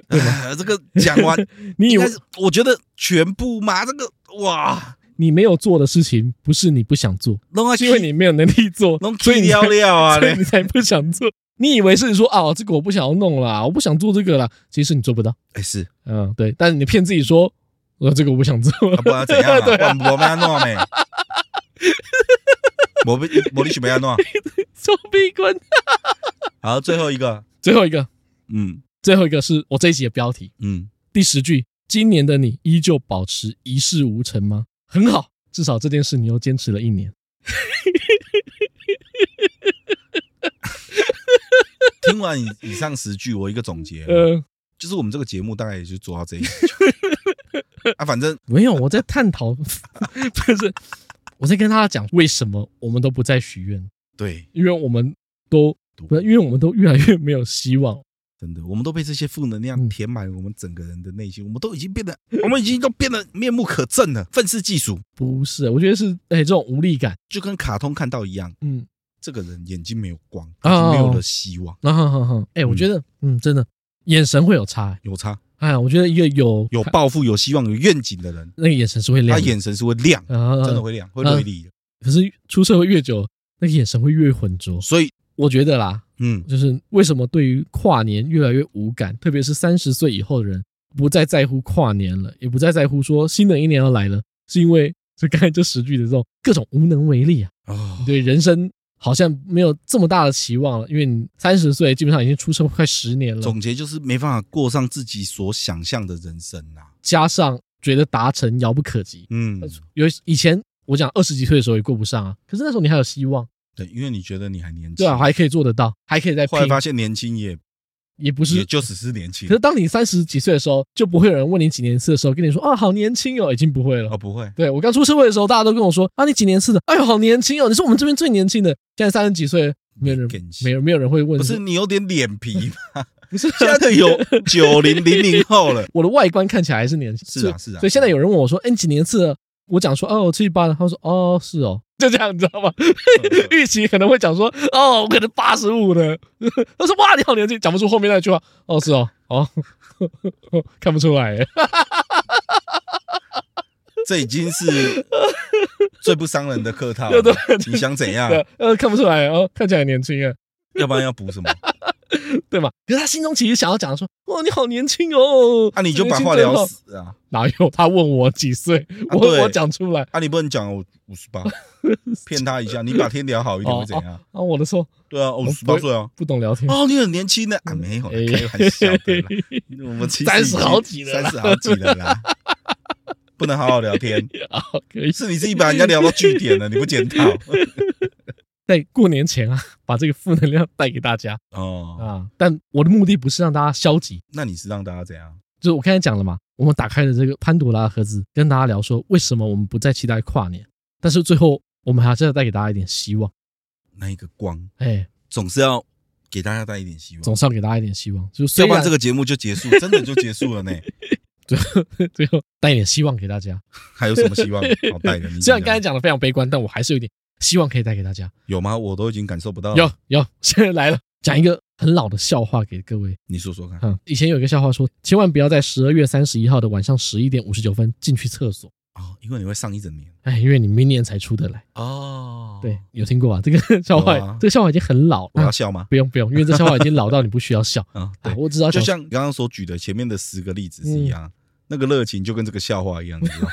对吗？这个讲完，你以为？我觉得全部吗，这个哇，你没有做的事情，不是你不想做，是因为你没有能力做，所以你要料啊，所以你才不想做。你以为是说啊，这个我不想要弄了，我不想做这个了。其实你做不到。哎，是，嗯，对。但是你骗自己说，我这个我不想做，不然怎样？对，我们要弄没？我不，我你准备要弄？臭逼棍。好，最后一个，最后一个，嗯，最后一个是我这一集的标题，嗯，第十句，今年的你依旧保持一事无成吗？很好，至少这件事你又坚持了一年。听完以以上十句，我一个总结，呃，就是我们这个节目大概也就做到这一句 啊，反正没有我在探讨，不是我在跟大家讲为什么我们都不再许愿，对，因为我们都不，因为我们都越来越没有希望，真的，我们都被这些负能量填满我们整个人的内心，我们都已经变得，我们已经都变得面目可憎了，愤世嫉俗，不是，我觉得是哎，这种无力感。就跟卡通看到一样，嗯。这个人眼睛没有光，已经没有了希望。啊哈哈！哎，我觉得，嗯，真的，眼神会有差，有差。哎呀，我觉得一个有有抱负、有希望、有愿景的人，那个眼神是会亮，他眼神是会亮，真的会亮，会锐利的。可是出社会越久，那个眼神会越浑浊。所以我觉得啦，嗯，就是为什么对于跨年越来越无感，特别是三十岁以后的人，不再在乎跨年了，也不再在乎说新的一年要来了，是因为就刚才这十句的这种各种无能为力啊。哦，对人生好像没有这么大的期望了，因为你三十岁基本上已经出生快十年了。总结就是没办法过上自己所想象的人生啊，加上觉得达成遥不可及。嗯，有以前我讲二十几岁的时候也过不上啊，可是那时候你还有希望。对，因为你觉得你还年轻，对啊，还可以做得到，还可以再拼。后来发现年轻也。也不是，也就只是年轻。可是当你三十几岁的时候，就不会有人问你几年次的时候，跟你说啊，好年轻哦，已经不会了。哦，不会。对，我刚出社会的时候，大家都跟我说啊，你几年次的？哎呦，好年轻哦，你是我们这边最年轻的。现在三十几岁，没有人，没有，没有人会问。不是你有点脸皮吗？不是，现在有九零零零后了。我的外观看起来还是年轻。是啊，是啊。所以现在有人问我说，哎，你几年次的？我讲说哦，我七十八了。他说哦，是哦，就这样，你知道吗？预期 可能会讲说哦，我可能八十五了。他说哇，你好年轻，讲不出后面那句话。哦，是哦，哦，看不出来。这已经是最不伤人的客套了。你想怎样？呃，看不出来哦，看起来年轻啊。要不然要补什么？对吗？可是他心中其实想要讲说，哇，你好年轻哦。那、啊、你就把话聊死啊？哪有？他问我几岁，我我讲出来。啊，你不能讲我五十八，骗他一下。你把天聊好一点会怎样？啊，啊，我的错。对啊，五十八岁啊，不懂聊天。哦，你很年轻呢。啊，没有，开玩笑的。我们三十好几了，三十好几了啦。不能好好聊天。可以是你自己把人家聊到句点了，你不检讨。在过年前啊，把这个负能量带给大家哦啊！但我的目的不是让大家消极，那你是让大家怎样？就是我刚才讲了嘛，我们打开了这个潘朵拉的盒子，跟大家聊说为什么我们不再期待跨年，但是最后我们还是要带给大家一点希望。那一个光，哎，总是要给大家带一点希望，总是要给大家一点希望。就要不然这个节目就结束，真的就结束了呢。最后，最后带一点希望给大家，还有什么希望好带的？虽然刚才讲的非常悲观，但我还是有点。希望可以带给大家，有吗？我都已经感受不到了。有有，现在来了，讲一个很老的笑话给各位。你说说看。嗯，以前有一个笑话说，千万不要在十二月三十一号的晚上十一点五十九分进去厕所哦，因为你会上一整年。哎，因为你明年才出得来。哦，对，有听过啊？这个 笑话，这个笑话已经很老了。我要笑吗？不用不用，因为这笑话已经老到 你不需要笑。啊，对，我知道。就像你刚刚所举的前面的十个例子是一样。那个热情就跟这个笑话一样，你知道？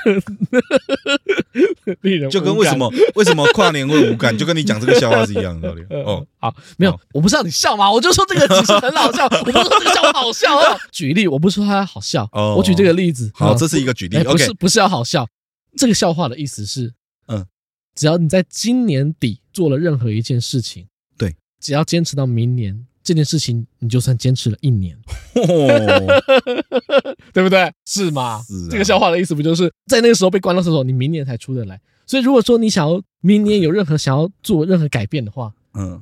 就跟为什么为什么跨年会无感，就跟你讲这个笑话是一样的道理。哦，好，没有，我不是让你笑嘛，我就说这个其实很好笑，我不是说这个笑话好笑啊。举例，我不是说它好笑，我举这个例子。好，这是一个举例，不是不是要好笑。这个笑话的意思是，嗯，只要你在今年底做了任何一件事情，对，只要坚持到明年。这件事情你就算坚持了一年，对不对？是吗？是啊。这个笑话的意思不就是在那个时候被关到厕所，你明年才出得来？所以如果说你想要明年有任何想要做任何改变的话，嗯，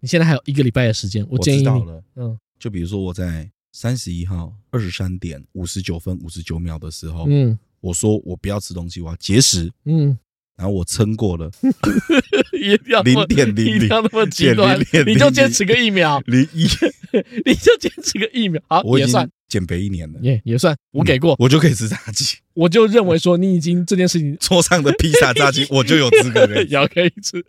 你现在还有一个礼拜的时间，我建议你，嗯，就比如说我在三十一号二十三点五十九分五十九秒的时候，嗯，我说我不要吃东西，我要节食，嗯。然后我撑过了，零点零零，那么极端，你就坚持个一秒，零一，你就坚持个一秒，好，也算。减肥一年了，也也算我给过，我就可以吃炸鸡。我就认为说你已经这件事情 桌上的披萨炸鸡，我就有资格可以要可以吃，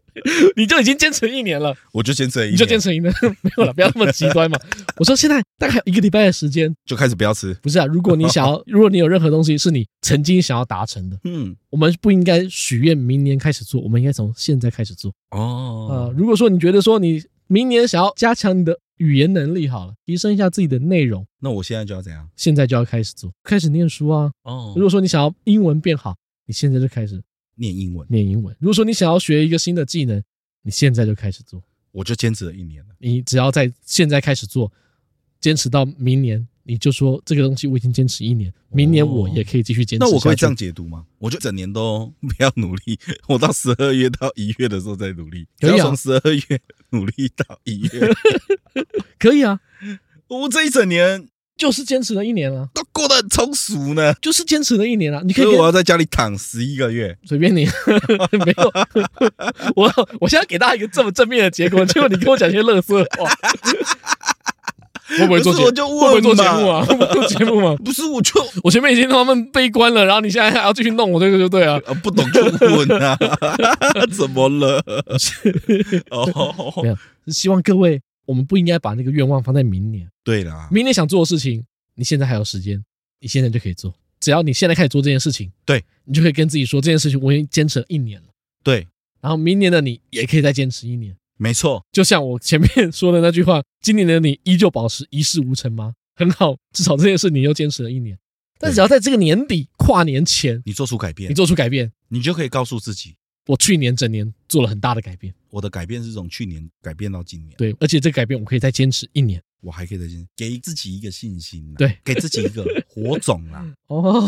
你就已经坚持一年了，我就坚持一年，你就坚持一年，没有了，不要那么极端嘛。我说现在大概一个礼拜的时间，就开始不要吃。不是啊，如果你想要，如果你有任何东西是你曾经想要达成的，嗯，我们不应该许愿明年开始做，我们应该从现在开始做。哦，啊，如果说你觉得说你明年想要加强你的。语言能力好了，提升一下自己的内容。那我现在就要怎样？现在就要开始做，开始念书啊。哦，如果说你想要英文变好，你现在就开始念英文，念英文。如果说你想要学一个新的技能，你现在就开始做。我就坚持了一年了。你只要在现在开始做，坚持到明年。你就说这个东西我已经坚持一年，明年我也可以继续坚持。那我可以这样解读吗？我就整年都 不要努力，我到十二月到一月的时候再努力。可以从十二月努力到一月，可以啊。我这一整年就是坚持了一年了，都过得很充实呢。就是坚持了一年啊，你可以我要在家里躺十一个月，随便你。没有，我我现在给大家一个这么正面的结果，结果你跟我讲些乐色话。会不会做节目？会不会做节目啊？会不会做节目吗？不是，我就我前面已经他们悲观了，然后你现在还要继续弄我这个就对了。不懂就问啊？怎么了？哦，没有，是希望各位，我们不应该把那个愿望放在明年。对啦，明年想做的事情，你现在还有时间，你现在就可以做。只要你现在开始做这件事情，对，你就可以跟自己说这件事情我已经坚持了一年了。对，然后明年的你也可以再坚持一年。没错，就像我前面说的那句话，今年的你依旧保持一事无成吗？很好，至少这件事你又坚持了一年。但只要在这个年底跨年前，你做出改变，你做出改变，你就可以告诉自己，我去年整年做了很大的改变。我的改变是从去年改变到今年，对，而且这个改变我可以再坚持一年，我还可以再坚持，给自己一个信心，对，给自己一个火种啦。哦，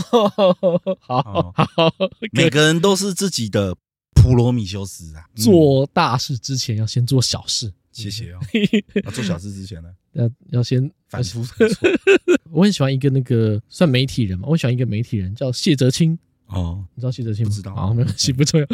好，好，每个人都是自己的普罗米修斯啊。做大事之前要先做小事。谢谢哦。要做小事之前呢，要要先反复。我很喜欢一个那个算媒体人嘛，我很喜欢一个媒体人叫谢哲青。哦，你知道谢哲青吗？不知道。好，没关系，不重要。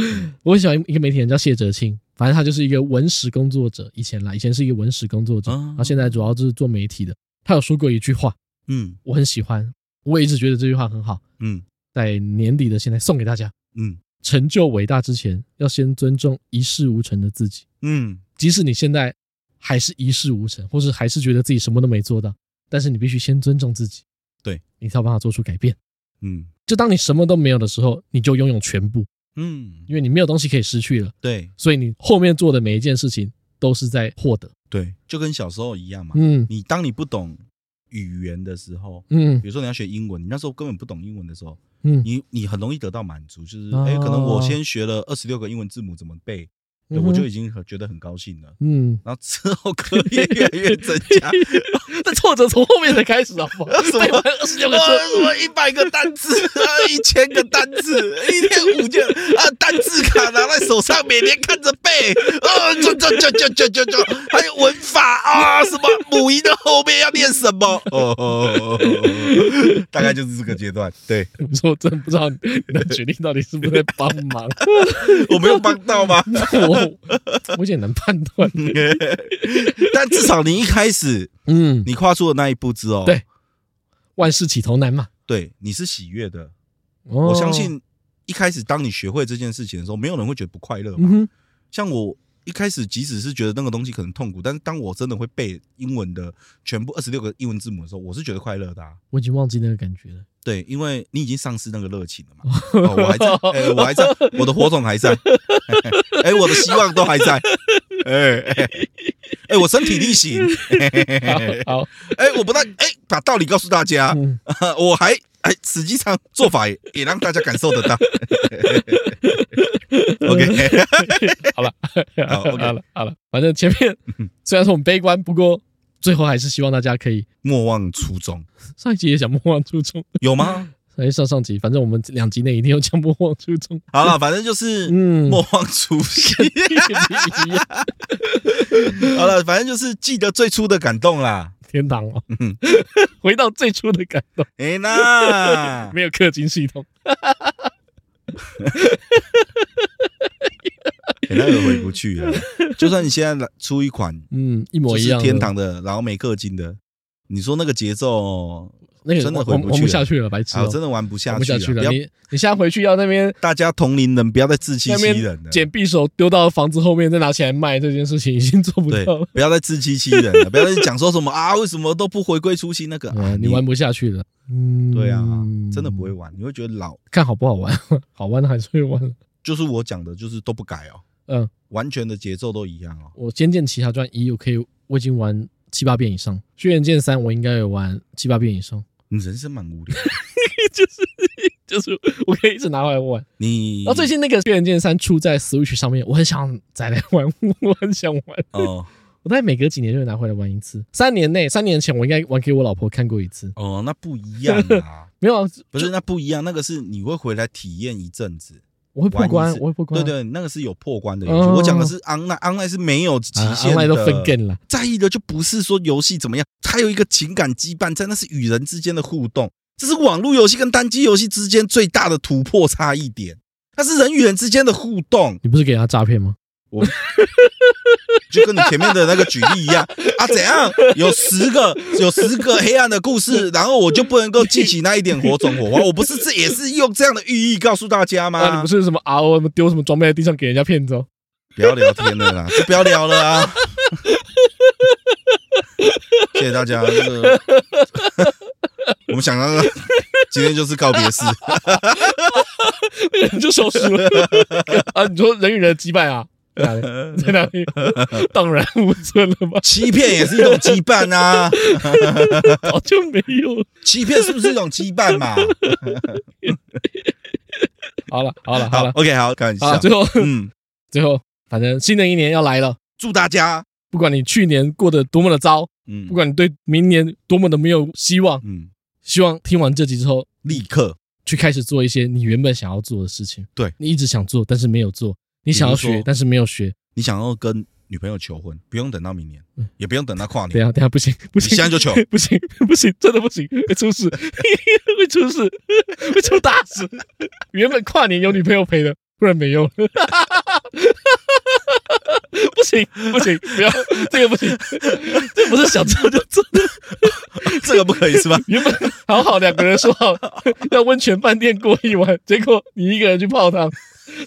我很喜欢一个媒体人叫谢哲青，反正他就是一个文史工作者。以前啦，以前是一个文史工作者，然后现在主要就是做媒体的。他有说过一句话，嗯，我很喜欢，我也一直觉得这句话很好。嗯，在年底的现在送给大家。嗯，成就伟大之前，要先尊重一事无成的自己。嗯，即使你现在还是一事无成，或是还是觉得自己什么都没做到，但是你必须先尊重自己。对，你才有办法做出改变。嗯。就当你什么都没有的时候，你就拥有全部。嗯，因为你没有东西可以失去了。对，所以你后面做的每一件事情都是在获得。对，就跟小时候一样嘛。嗯，你当你不懂语言的时候，嗯，比如说你要学英文，你那时候根本不懂英文的时候，嗯，你你很容易得到满足，就是哎，可能我先学了二十六个英文字母怎么背。我就已经很觉得很高兴了，嗯，然后之后课业越来越增加，那挫折从后面才开始，好不好？什么？二十六个什么？一百个单字啊，一千个单字，一天五件啊，单字卡拿在手上，每天看着背，啊，就就就就就就就，还有文法啊，什么？母音的后面要念什么？哦哦，大概就是这个阶段。对，我说我真的不知道你的决定到底是不是在帮忙，我没有帮到吗？我。我有点难判断，但至少你一开始，嗯，你跨出的那一步之后，对，万事起头难嘛，对，你是喜悦的。我相信一开始当你学会这件事情的时候，没有人会觉得不快乐嘛。像我一开始，即使是觉得那个东西可能痛苦，但是当我真的会背英文的全部二十六个英文字母的时候，我是觉得快乐的。我已经忘记那个感觉了。对，因为你已经丧失那个热情了嘛。我还在，哎，我还在，我的火种还在。哎，我的希望都还在，哎哎哎，我身体力行，好，哎，我不但哎把道理告诉大家，我还哎实际上做法也也让大家感受得到。OK，好了，好了，好了，反正前面虽然说我们悲观，不过最后还是希望大家可以莫忘初衷。上一集也讲莫忘初衷，有吗？哎，上上集，反正我们两集内一定要讲莫忘初衷。好了，反正就是嗯，莫忘初心。好了，反正就是记得最初的感动啦。天堂哦，回到最初的感动。哎，那没有氪金系统，那个回不去了。就算你现在出一款，嗯，一模一样，天堂的，然后没氪金的，你说那个节奏。那个真的玩不下去了，白痴！我真的玩不下去了。你你现在回去要那边，大家同龄人不要再自欺欺人了。捡匕首丢到房子后面再拿起来卖，这件事情已经做不到了。不要再自欺欺人了，不要再讲说什么啊，为什么都不回归初心？那个你玩不下去了。嗯，对啊，真的不会玩，你会觉得老。看好不好玩？好玩的还是会玩。就是我讲的，就是都不改哦。嗯，完全的节奏都一样哦。我《仙剑奇侠传一》我可以，我已经玩七八遍以上，《轩辕剑三》我应该有玩七八遍以上。你人生蛮无聊，就是就是，我可以一直拿回来玩。你，然后最近那个《轩辕剑三》出在 Switch 上面，我很想再来玩，我很想玩。哦，我大概每隔几年就会拿回来玩一次。三年内，三年前我应该玩给我老婆看过一次。哦，那不一样啊，没有啊，不是那不一样，那个是你会回来体验一阵子。我会破关，我会破关。对对，那个是有破关的游戏。我讲的是 online，online 是没有极限的。online 都分了。在意的就不是说游戏怎么样，它有一个情感羁绊在，那是与人之间的互动。这是网络游戏跟单机游戏之间最大的突破差异点。它是人与人之间的互动。你不是给他诈骗吗？我就跟你前面的那个举例一样啊，怎样？有十个有十个黑暗的故事，然后我就不能够记起那一点火种火花？我不是这也是用这样的寓意告诉大家吗？啊、你不是什么 RO 丢什么装备在地上给人家骗走？不要聊天了啦，就不要聊了啊！谢谢大家，这个我们想到了。今天就是告别式，那 个人就消失了啊！你说人与人的羁绊啊？在哪里？在哪里？荡然无存了吗？欺骗也是一种羁绊啊！早就没有。欺骗是不是一种羁绊嘛？好了，好了，好了，OK，好，开玩笑。最后，嗯，最后，反正新的一年要来了，祝大家，不管你去年过得多么的糟，嗯，不管你对明年多么的没有希望，嗯，希望听完这集之后，立刻去开始做一些你原本想要做的事情。对，你一直想做，但是没有做。你想要学，但是没有学。你想要跟女朋友求婚，不用等到明年，也不用等到跨年。等下，等下，不行，不行，现在就求，不行，不行，真的不行，会出事，会出事，会出大事。原本跨年有女朋友陪的，不然没用。不行，不行，不要，这个不行，这不是想做就做的，这个不可以是吧？原本好好两个人说好要温泉饭店过一晚，结果你一个人去泡汤。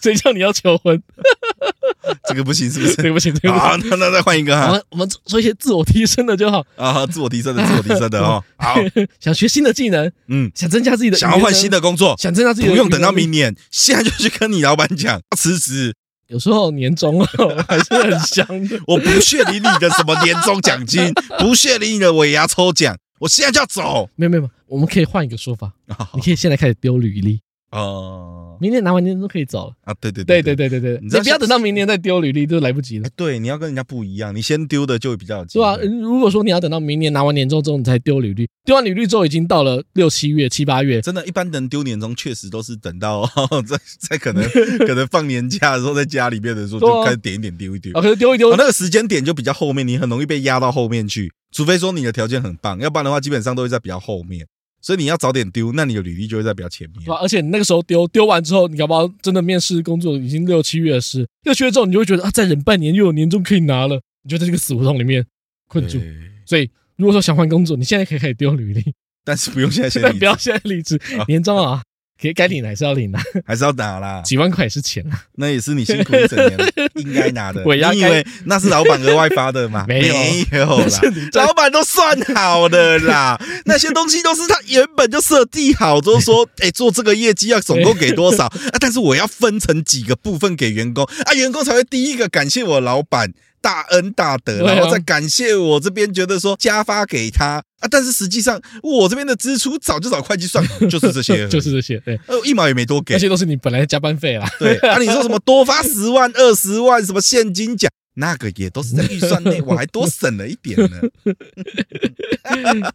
谁叫你要求婚？这个不行，是不是？这个不行，这个好，那那再换一个哈。我们我们做一些自我提升的就好啊，自我提升的，自我提升的哦。好，想学新的技能，嗯，想增加自己的，想要换新的工作，想增加自己的，不用等到明年，现在就去跟你老板讲辞职。有时候年终还是很香的。我不屑理你的什么年终奖金，不屑理你的尾牙抽奖，我现在就要走。没有没有，我们可以换一个说法，你可以现在开始丢履历。哦，明年拿完年终可以走了啊！对对对对对对对，你不要等到明年再丢履历，就来不及了。对，你要跟人家不一样，你先丢的就会比较有机会。对啊，如果说你要等到明年拿完年终之后你才丢履历，丢完履历之后已经到了六七月、七八月，真的，一般人丢年终确实都是等到 在在可能 可能放年假的时候，在家里面的时候就开始点一点丢一丢。啊，可是丢一丢，那个时间点就比较后面，你很容易被压到后面去，除非说你的条件很棒，要不然的话基本上都会在比较后面。所以你要早点丢，那你的履历就会在比较前面。而且你那个时候丢丢完之后，你搞不好真的面试工作已经六七月的事，六七月之后你就会觉得啊，再忍半年又有年终可以拿了，你就在这个死胡同里面困住。所以如果说想换工作，你现在可以开始丢履历，但是不用现在现在 不要现在离职，年终啊。该领的还是要领的，还是要拿啦。几万块也是钱啊，那也是你辛苦一整年 应该拿的。你以为那是老板额外发的吗？没有，没有啦，老板都算好的啦。那些东西都是他原本就设计好，就是说，哎，做这个业绩要总共给多少啊？但是我要分成几个部分给员工啊，员工才会第一个感谢我老板。大恩大德，然后再感谢我这边觉得说加发给他。啊，但是实际上我这边的支出早就找会计算好，就是这些，就是这些，对，呃，一毛也没多给，这些都是你本来的加班费啦。对，啊，你说什么多发十万、二十万，什么现金奖，那个也都是在预算内，我还多省了一点呢。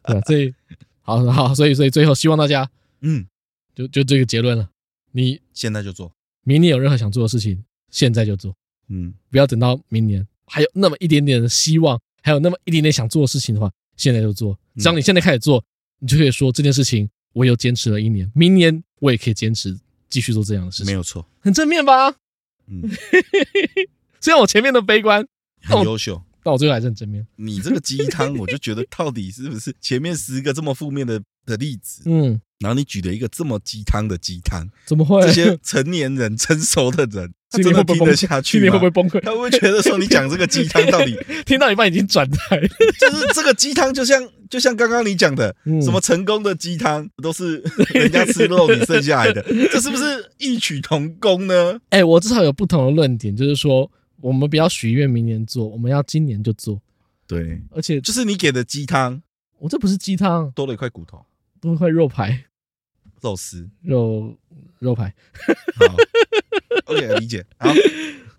对，所以好好，所以所以最后希望大家，嗯，就就这个结论了，你现在就做，明年有任何想做的事情，现在就做，嗯，不要等到明年。还有那么一点点的希望，还有那么一点点想做的事情的话，现在就做。只要你现在开始做，你就可以说这件事情我又坚持了一年，明年我也可以坚持继续做这样的事情。没有错，很正面吧？嗯，虽然我前面的悲观，很优秀，但我最后还是很正面。你这个鸡汤，我就觉得到底是不是前面十个这么负面的的例子？嗯，然后你举了一个这么鸡汤的鸡汤，怎么会？这些成年人、成熟的人。他真的听得下去？今年会不会崩溃？他会不会觉得说你讲这个鸡汤到底 听到一半已经转台？就是这个鸡汤，就像就像刚刚你讲的，什么成功的鸡汤都是人家吃肉你剩下来的，这是不是异曲同工呢？哎，我至少有不同的论点，就是说我们不要许愿明年做，我们要今年就做。对，而且就是你给的鸡汤，我这不是鸡汤，多了一块骨头，多了一块肉排，肉丝，肉肉排。好。OK，理解，好，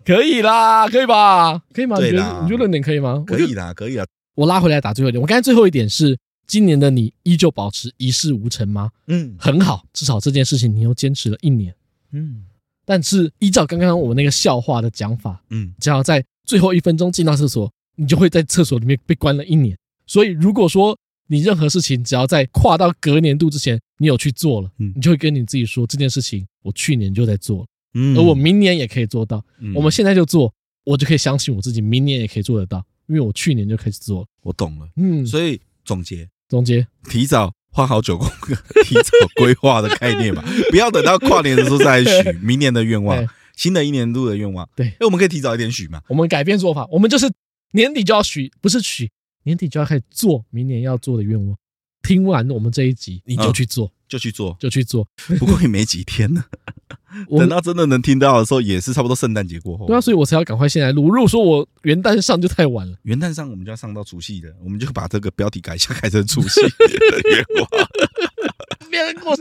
可以啦，可以吧？可以吗？对啦，你觉得论点可以吗？可以啦，可以啦。我拉回来打最后一点，我刚才最后一点是，今年的你依旧保持一事无成吗？嗯，很好，至少这件事情你又坚持了一年。嗯，但是依照刚刚我们那个笑话的讲法，嗯，只要在最后一分钟进到厕所，你就会在厕所里面被关了一年。所以如果说你任何事情只要在跨到隔年度之前，你有去做了，嗯，你就会跟你自己说，这件事情我去年就在做了。嗯，而我明年也可以做到。嗯，我们现在就做，我就可以相信我自己，明年也可以做得到，因为我去年就开始做了。我懂了，嗯，所以总结，总结，提早画好九宫格，提早规划的概念嘛，不要等到跨年的时候再许明年的愿望，新的一年度的愿望。对，那我们可以提早一点许嘛？我们改变做法，我们就是年底就要许，不是许，年底就要开始做明年要做的愿望。听完我们这一集，你就去做。就去做，就去做。不过也没几天呢，等到真的能听到的时候，也是差不多圣诞节过后。对啊，所以我才要赶快现在录。如果说我元旦上就太晚了，元旦上我们就要上到除夕的，我们就把这个标题改一下，改成除夕月光。别人过是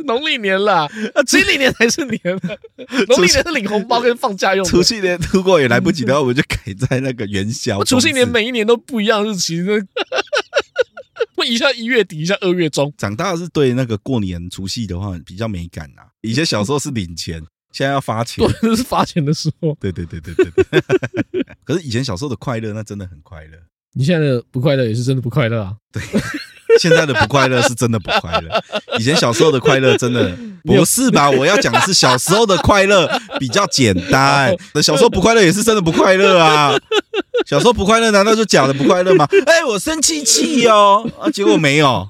农历年了，啊，新历年才是年。农历年是领红包跟放假用。除夕年如果也来不及的话，我们就改在那个元宵。除夕年每一年都不一样日期，那 我一下一月底，一下二月中。长大是对那个过年除夕的话比较没感啊。以前小时候是领钱，现在要发钱，对，是发钱的时候。对对对对对对。可是以前小时候的快乐，那真的很快乐。你现在的不快乐也是真的不快乐啊。对。现在的不快乐是真的不快乐，以前小时候的快乐真的 不是吧？我要讲的是小时候的快乐 比较简单，小时候不快乐也是真的不快乐啊。小时候不快乐难道就假的不快乐吗？哎，我生气气哦，啊，结果没有。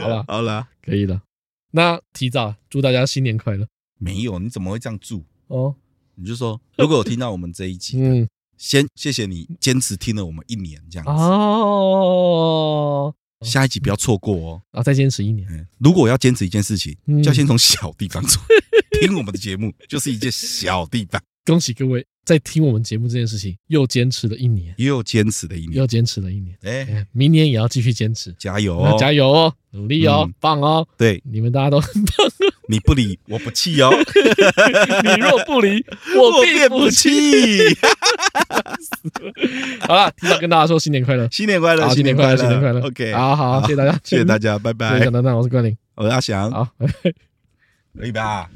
好了好了，可以了。那提早祝大家新年快乐。没有，你怎么会这样祝？哦，你就说，如果有听到我们这一集，嗯。先谢谢你坚持听了我们一年这样子哦，下一集不要错过哦，啊，再坚持一年。如果我要坚持一件事情，就要先从小地方做。听我们的节目就是一件小地方。恭喜各位在听我们节目这件事情又坚持了一年，又坚持了一年，又坚持了一年。哎，明年也要继续坚持，加油哦，加油哦，努力哦，棒哦。对，你们大家都很棒。你不理我不气哦，你若不理 我便不气。好了，提早跟大家说新年快乐，新年快乐，新年快乐，新年快乐。OK，好好，谢谢大家，谢谢大家，拜拜。谢谢大家，我是冠霖，我是阿翔，好，可以吧？